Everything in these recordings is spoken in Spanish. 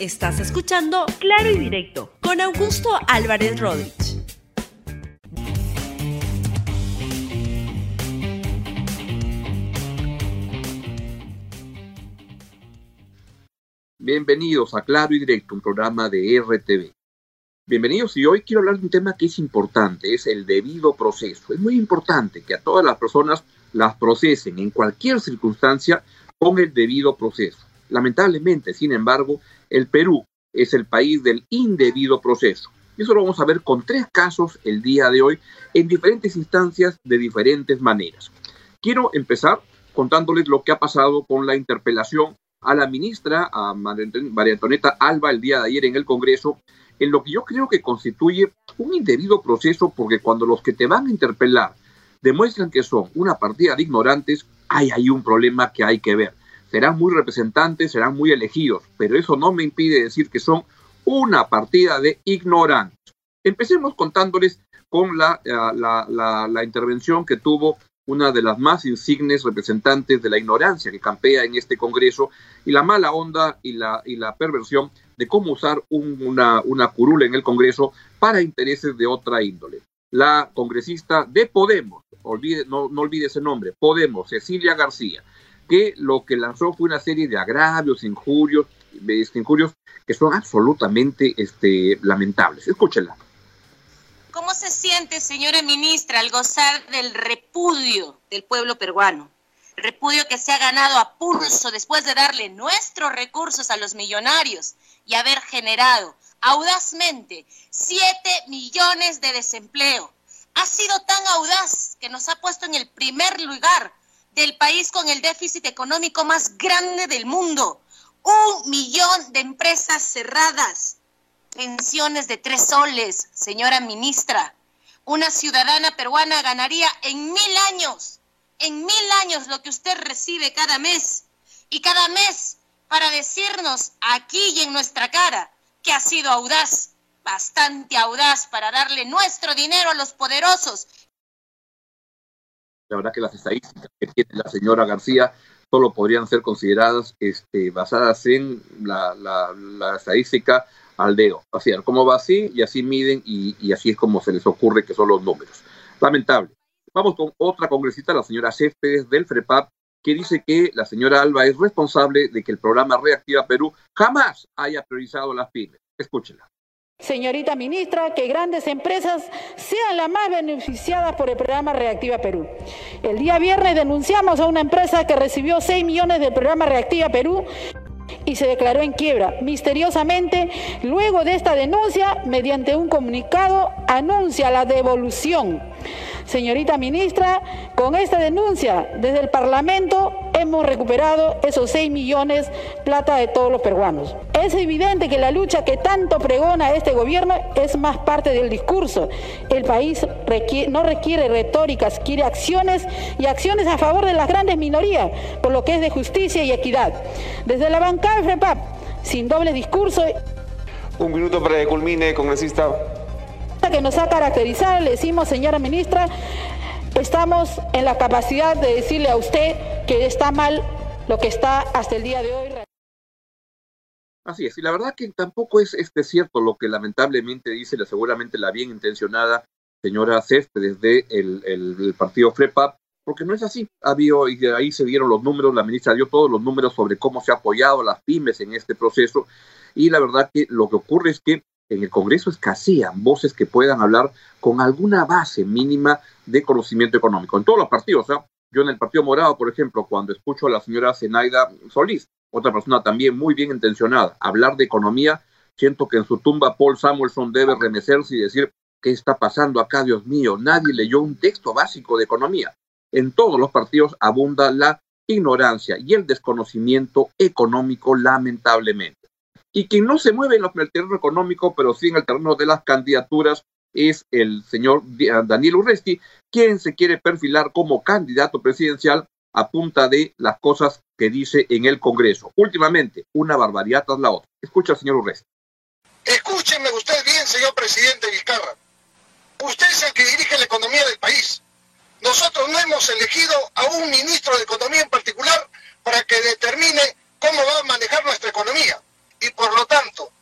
Estás escuchando Claro y Directo con Augusto Álvarez Rodríguez. Bienvenidos a Claro y Directo, un programa de RTV. Bienvenidos y hoy quiero hablar de un tema que es importante, es el debido proceso. Es muy importante que a todas las personas las procesen en cualquier circunstancia con el debido proceso. Lamentablemente, sin embargo, el Perú es el país del indebido proceso. Y eso lo vamos a ver con tres casos el día de hoy en diferentes instancias de diferentes maneras. Quiero empezar contándoles lo que ha pasado con la interpelación a la ministra, a María Antonieta Alba, el día de ayer en el Congreso, en lo que yo creo que constituye un indebido proceso, porque cuando los que te van a interpelar demuestran que son una partida de ignorantes, hay ahí un problema que hay que ver. Serán muy representantes, serán muy elegidos, pero eso no me impide decir que son una partida de ignorantes. Empecemos contándoles con la, la, la intervención que tuvo una de las más insignes representantes de la ignorancia que campea en este Congreso y la mala onda y la, y la perversión de cómo usar una, una curula en el Congreso para intereses de otra índole. La congresista de Podemos, olvide, no, no olvide ese nombre, Podemos, Cecilia García, que lo que lanzó fue una serie de agravios, injurios, este, injurios que son absolutamente este, lamentables. Escúchenla. ¿Cómo se siente, señora ministra, al gozar del repudio del pueblo peruano? Repudio que se ha ganado a pulso después de darle nuestros recursos a los millonarios y haber generado audazmente 7 millones de desempleo. Ha sido tan audaz que nos ha puesto en el primer lugar del país con el déficit económico más grande del mundo. Un millón de empresas cerradas pensiones de tres soles, señora ministra. Una ciudadana peruana ganaría en mil años, en mil años lo que usted recibe cada mes. Y cada mes para decirnos aquí y en nuestra cara que ha sido audaz, bastante audaz para darle nuestro dinero a los poderosos. La verdad que las estadísticas que tiene la señora García solo podrían ser consideradas este, basadas en la, la, estadística al dedo. Así, cómo va así y así miden y, así es como se les ocurre que son los números. Lamentable. Vamos con otra congresista, la señora Céspedes del FREPAP, que dice que la señora Alba es responsable de que el programa Reactiva Perú jamás haya priorizado las pymes. Escúchela. Señorita ministra, que grandes empresas sean las más beneficiadas por el programa Reactiva Perú. El día viernes denunciamos a una empresa que recibió 6 millones del programa Reactiva Perú y se declaró en quiebra. Misteriosamente, luego de esta denuncia, mediante un comunicado, anuncia la devolución. Señorita ministra, con esta denuncia desde el Parlamento hemos recuperado esos 6 millones plata de todos los peruanos. Es evidente que la lucha que tanto pregona este gobierno es más parte del discurso. El país no requiere retóricas, quiere acciones y acciones a favor de las grandes minorías, por lo que es de justicia y equidad. Desde la bancada de FREPAP, sin doble discurso. Un minuto para que culmine, congresista que nos ha caracterizado, le decimos, señora ministra, estamos en la capacidad de decirle a usted que está mal lo que está hasta el día de hoy. Así es, y la verdad que tampoco es este cierto lo que lamentablemente dice la, seguramente la bien intencionada señora Céspedes de el, partido FREPAP, porque no es así. Había, y de ahí se dieron los números, la ministra dio todos los números sobre cómo se ha apoyado a las pymes en este proceso, y la verdad que lo que ocurre es que en el Congreso escasean voces que puedan hablar con alguna base mínima de conocimiento económico. En todos los partidos, ¿ah? Yo en el Partido Morado, por ejemplo, cuando escucho a la señora Zenaida Solís, otra persona también muy bien intencionada, hablar de economía, siento que en su tumba Paul Samuelson debe remecerse y decir, ¿qué está pasando acá, Dios mío? Nadie leyó un texto básico de economía. En todos los partidos abunda la ignorancia y el desconocimiento económico, lamentablemente. Y quien no se mueve en el terreno económico, pero sí en el terreno de las candidaturas, es el señor Daniel Urresti, quien se quiere perfilar como candidato presidencial a punta de las cosas que dice en el Congreso. Últimamente, una barbaridad tras la otra. Escucha señor Urresti. Escúcheme usted bien, señor presidente Vizcarra. Usted es el que dirige la economía del país. Nosotros no hemos elegido a un ministro de Economía en particular para que determine cómo va a manejar nuestra economía y por lo tanto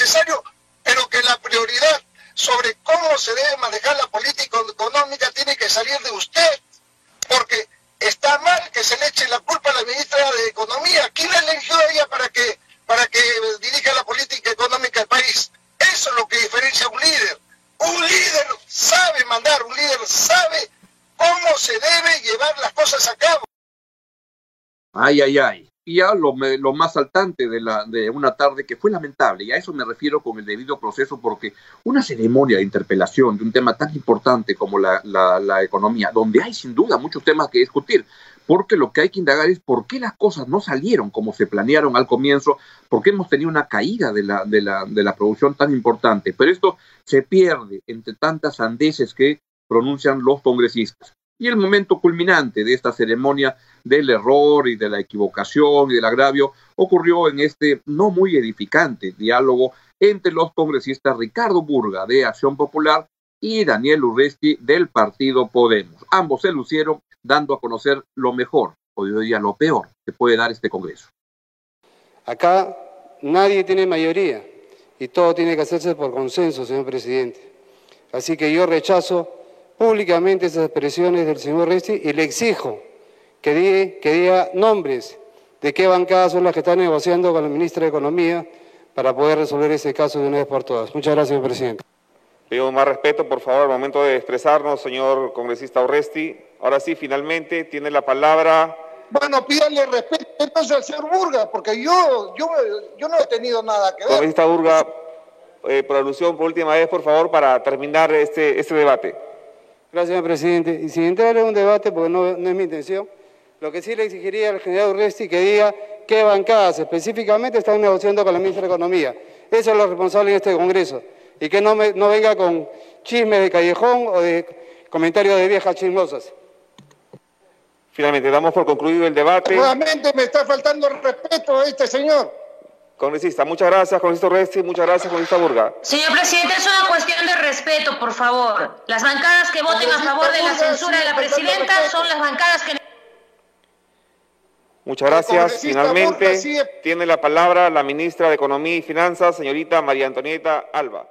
necesario, pero que la prioridad sobre cómo se debe manejar la política económica tiene que salir de usted, porque está mal que se le eche la culpa a la ministra de Economía. ¿Quién la eligió ella para que, para que dirija la política económica del país? Eso es lo que diferencia a un líder. Un líder sabe mandar, un líder sabe cómo se debe llevar las cosas a cabo. Ay, ay, ay. Lo, lo, más saltante de, la, de una tarde que fue lamentable, y a eso me refiero con el debido proceso, porque una ceremonia de interpelación de un tema tan importante como la economía, donde hay sin duda muchos temas que discutir, porque lo que hay que indagar es por qué las cosas no salieron como se planearon al comienzo, por qué hemos tenido una caída de la, de la, de la producción tan importante. Pero esto se pierde entre tantas sandeces que pronuncian los congresistas. Y el momento culminante de esta ceremonia del error y de la equivocación y del agravio ocurrió en este no muy edificante diálogo entre los congresistas Ricardo Burga de Acción Popular y Daniel Urresti del partido Podemos. Ambos se lucieron dando a conocer lo mejor, o yo diría lo peor, que puede dar este Congreso. Acá nadie tiene mayoría y todo tiene que hacerse por consenso, señor presidente. Así que yo rechazo públicamente esas expresiones del señor Resti y le exijo que, diga, que diga nombres de qué bancadas son las que están negociando con la ministra de Economía para poder resolver ese caso de una vez por todas. Muchas gracias, señor presidente. Pido más respeto, por favor, al momento de expresarnos, señor congresista Orresti. Ahora sí, finalmente, tiene la palabra. Bueno, pídale respeto entonces al señor Burga, porque yo, yo, yo no he tenido nada que ver. Congresista Burga, eh, por alusión, por última vez, por favor, para terminar este, este debate. Gracias, señor presidente. Y sin entrar en un debate, porque no, no es mi intención, lo que sí le exigiría al general Urresti que diga qué bancadas específicamente están negociando con la ministra de Economía. Eso es lo responsable en este Congreso. Y que no, me, no venga con chismes de callejón o de comentarios de viejas chismosas. Finalmente, damos por concluido el debate. Nuevamente me está faltando el respeto a este señor. Congresista, muchas gracias, congresista Resti, muchas gracias, congresista Burga. Señor presidente, es una cuestión de respeto, por favor. Las bancadas que voten a favor de la censura de la presidenta son las bancadas que... Muchas gracias. Finalmente, tiene la palabra la ministra de Economía y Finanzas, señorita María Antonieta Alba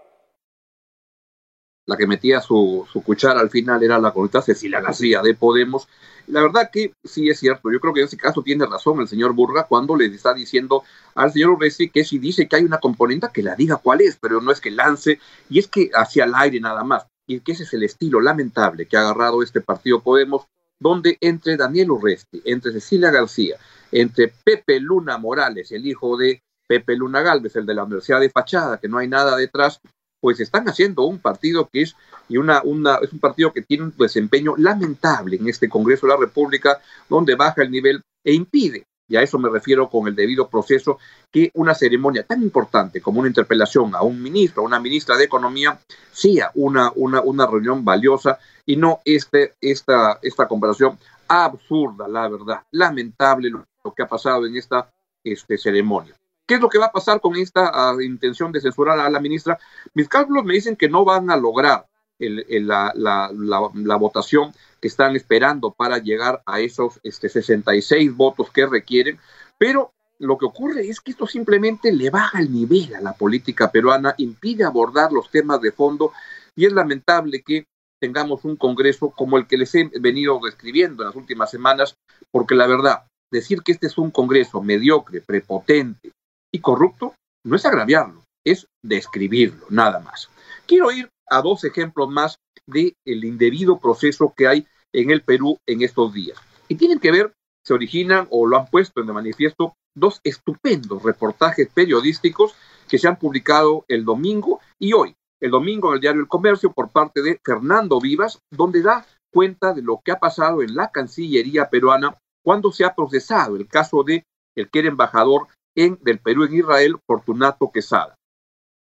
la que metía su, su cuchara al final era la congresista Cecilia García de Podemos. La verdad que sí es cierto, yo creo que en ese caso tiene razón el señor Burga cuando le está diciendo al señor Urresti que si dice que hay una componente que la diga cuál es, pero no es que lance, y es que hacia el aire nada más, y que ese es el estilo lamentable que ha agarrado este partido Podemos, donde entre Daniel Urresti, entre Cecilia García, entre Pepe Luna Morales, el hijo de Pepe Luna Galvez, el de la Universidad de Fachada, que no hay nada detrás, pues están haciendo un partido que es y una, una, es un partido que tiene un desempeño lamentable en este Congreso de la República, donde baja el nivel e impide, y a eso me refiero con el debido proceso, que una ceremonia tan importante como una interpelación a un ministro, a una ministra de Economía, sea una, una, una reunión valiosa y no este, esta, esta comparación absurda, la verdad, lamentable lo, que ha pasado en esta este, ceremonia. ¿Qué es lo que va a pasar con esta uh, intención de censurar a la ministra? Mis cálculos me dicen que no van a lograr la, votación que están esperando para llegar a esos este, 66 votos que requieren, pero lo que ocurre es que esto simplemente le baja el nivel a la política peruana, impide abordar los temas de fondo y es lamentable que tengamos un Congreso como el que les he venido describiendo en las últimas semanas, porque la verdad, decir que este es un Congreso mediocre, prepotente, y corrupto no es agraviarlo, es describirlo, nada más. Quiero ir a dos ejemplos más del el indebido proceso que hay en el Perú en estos días. Y tienen que ver, se originan o lo han puesto en el manifiesto dos estupendos reportajes periodísticos que se han publicado el domingo y hoy, el domingo en el diario El Comercio por parte de Fernando Vivas, donde da cuenta de lo que ha pasado en la Cancillería peruana cuando se ha procesado el caso de el que era embajador en, del Perú en Israel, Fortunato Quesada.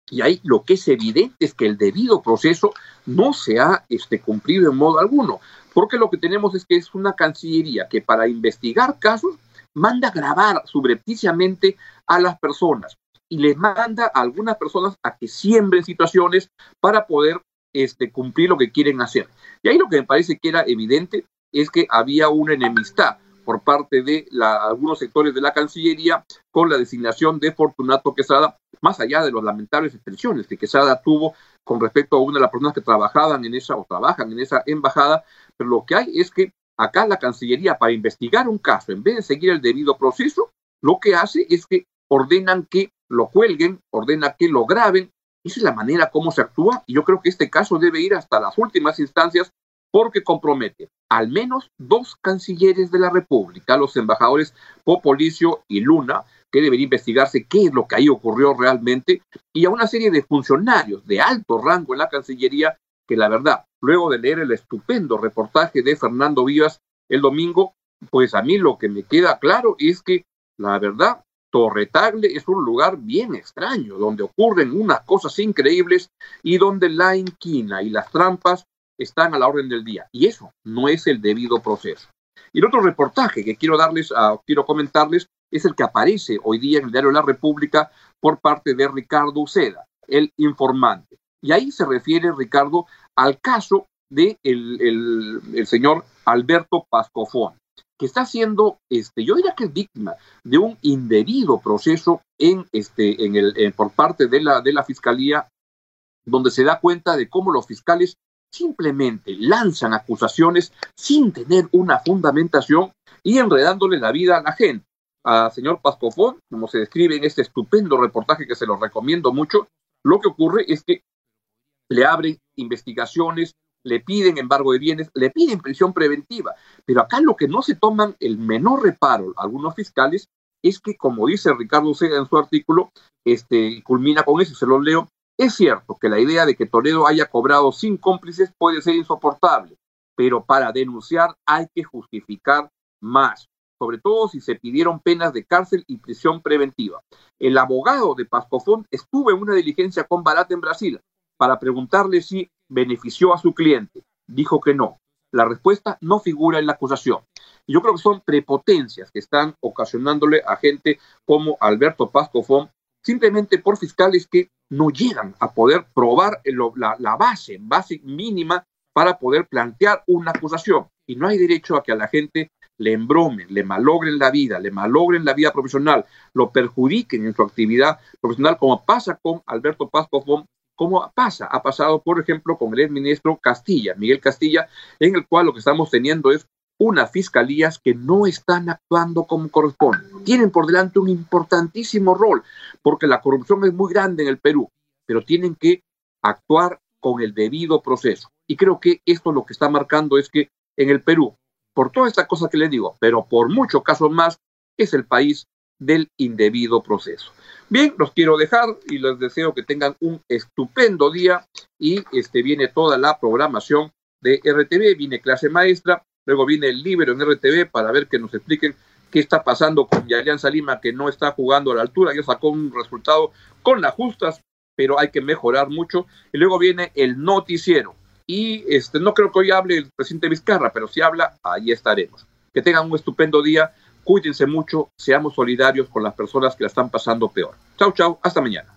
Y ahí lo que es evidente es que el debido proceso no se ha este, cumplido en modo alguno, porque lo que tenemos es que es una cancillería que para investigar casos manda grabar subrepticiamente a las personas y les manda a algunas personas a que siembren situaciones para poder este, cumplir lo que quieren hacer. Y ahí lo que me parece que era evidente es que había una enemistad por parte de la, algunos sectores de la Cancillería con la designación de Fortunato Quesada más allá de las lamentables expresiones que Quesada tuvo con respecto a una de las personas que trabajaban en esa o trabajan en esa embajada, pero lo que hay es que acá la Cancillería para investigar un caso, en vez de seguir el debido proceso, lo que hace es que ordenan que lo cuelguen, ordena que lo graben. Esa es la manera como se actúa y yo creo que este caso debe ir hasta las últimas instancias porque compromete al menos dos cancilleres de la República, los embajadores Popolicio y Luna, que debería investigarse qué es lo que ahí ocurrió realmente, y a una serie de funcionarios de alto rango en la Cancillería que la verdad, luego de leer el estupendo reportaje de Fernando Vivas el domingo, pues a mí lo que me queda claro es que la verdad, Torretagle es un lugar bien extraño, donde ocurren unas cosas increíbles y donde la inquina y las trampas están a la orden del día. Y eso no es el debido proceso. Y el otro reportaje que quiero darles, a, quiero comentarles, es el que aparece hoy día en el diario La República por parte de Ricardo Uceda, el informante. Y ahí se refiere, Ricardo, al caso de el, señor Alberto Pascofón, que está siendo, este, yo diría que es víctima de un indebido proceso en, este, en el, por parte de la, de la Fiscalía, donde se da cuenta de cómo los fiscales simplemente lanzan acusaciones sin tener una fundamentación y enredándole la vida a la gente. A señor Pascofón, como se describe en este estupendo reportaje que se lo recomiendo mucho, lo que ocurre es que le abren investigaciones, le piden embargo de bienes, le piden prisión preventiva. Pero acá lo que no se toman el menor reparo algunos fiscales es que, como dice Ricardo Sega en su artículo, este, culmina con eso, se lo leo, es cierto que la idea de que Toledo haya cobrado sin cómplices puede ser insoportable, pero para denunciar hay que justificar más, sobre todo si se pidieron penas de cárcel y prisión preventiva. El abogado de Pascofón estuvo en una diligencia con Barat en Brasil para preguntarle si benefició a su cliente. Dijo que no. La respuesta no figura en la acusación. yo creo que son prepotencias que están ocasionándole a gente como Alberto Pascofón simplemente por fiscales que no llegan a poder probar la, base, base mínima para poder plantear una acusación. Y no hay derecho a que a la gente le embromen, le malogren la vida, le malogren la vida profesional, lo perjudiquen en su actividad profesional, como pasa con Alberto Paz como pasa, ha pasado, por ejemplo, con el exministro Castilla, Miguel Castilla, en el cual lo que estamos teniendo es unas fiscalías que no están actuando como corresponde. Tienen por delante un importantísimo rol, porque la corrupción es muy grande en el Perú, pero tienen que actuar con el debido proceso. Y creo que esto lo que está marcando es que en el Perú, por toda esta cosa que les digo, pero por muchos casos más, es el país del indebido proceso. Bien, los quiero dejar y les deseo que tengan un estupendo día y este viene toda la programación de RTV, viene clase maestra, Luego viene el Libero en RTV para ver que nos expliquen qué está pasando con Yalian Salima, que no está jugando a la altura. Ya sacó un resultado con las justas, pero hay que mejorar mucho. Y luego viene el noticiero. Y este, no creo que hoy hable el presidente Vizcarra, pero si habla, ahí estaremos. Que tengan un estupendo día, cuídense mucho, seamos solidarios con las personas que la están pasando peor. Chau, chau, hasta mañana.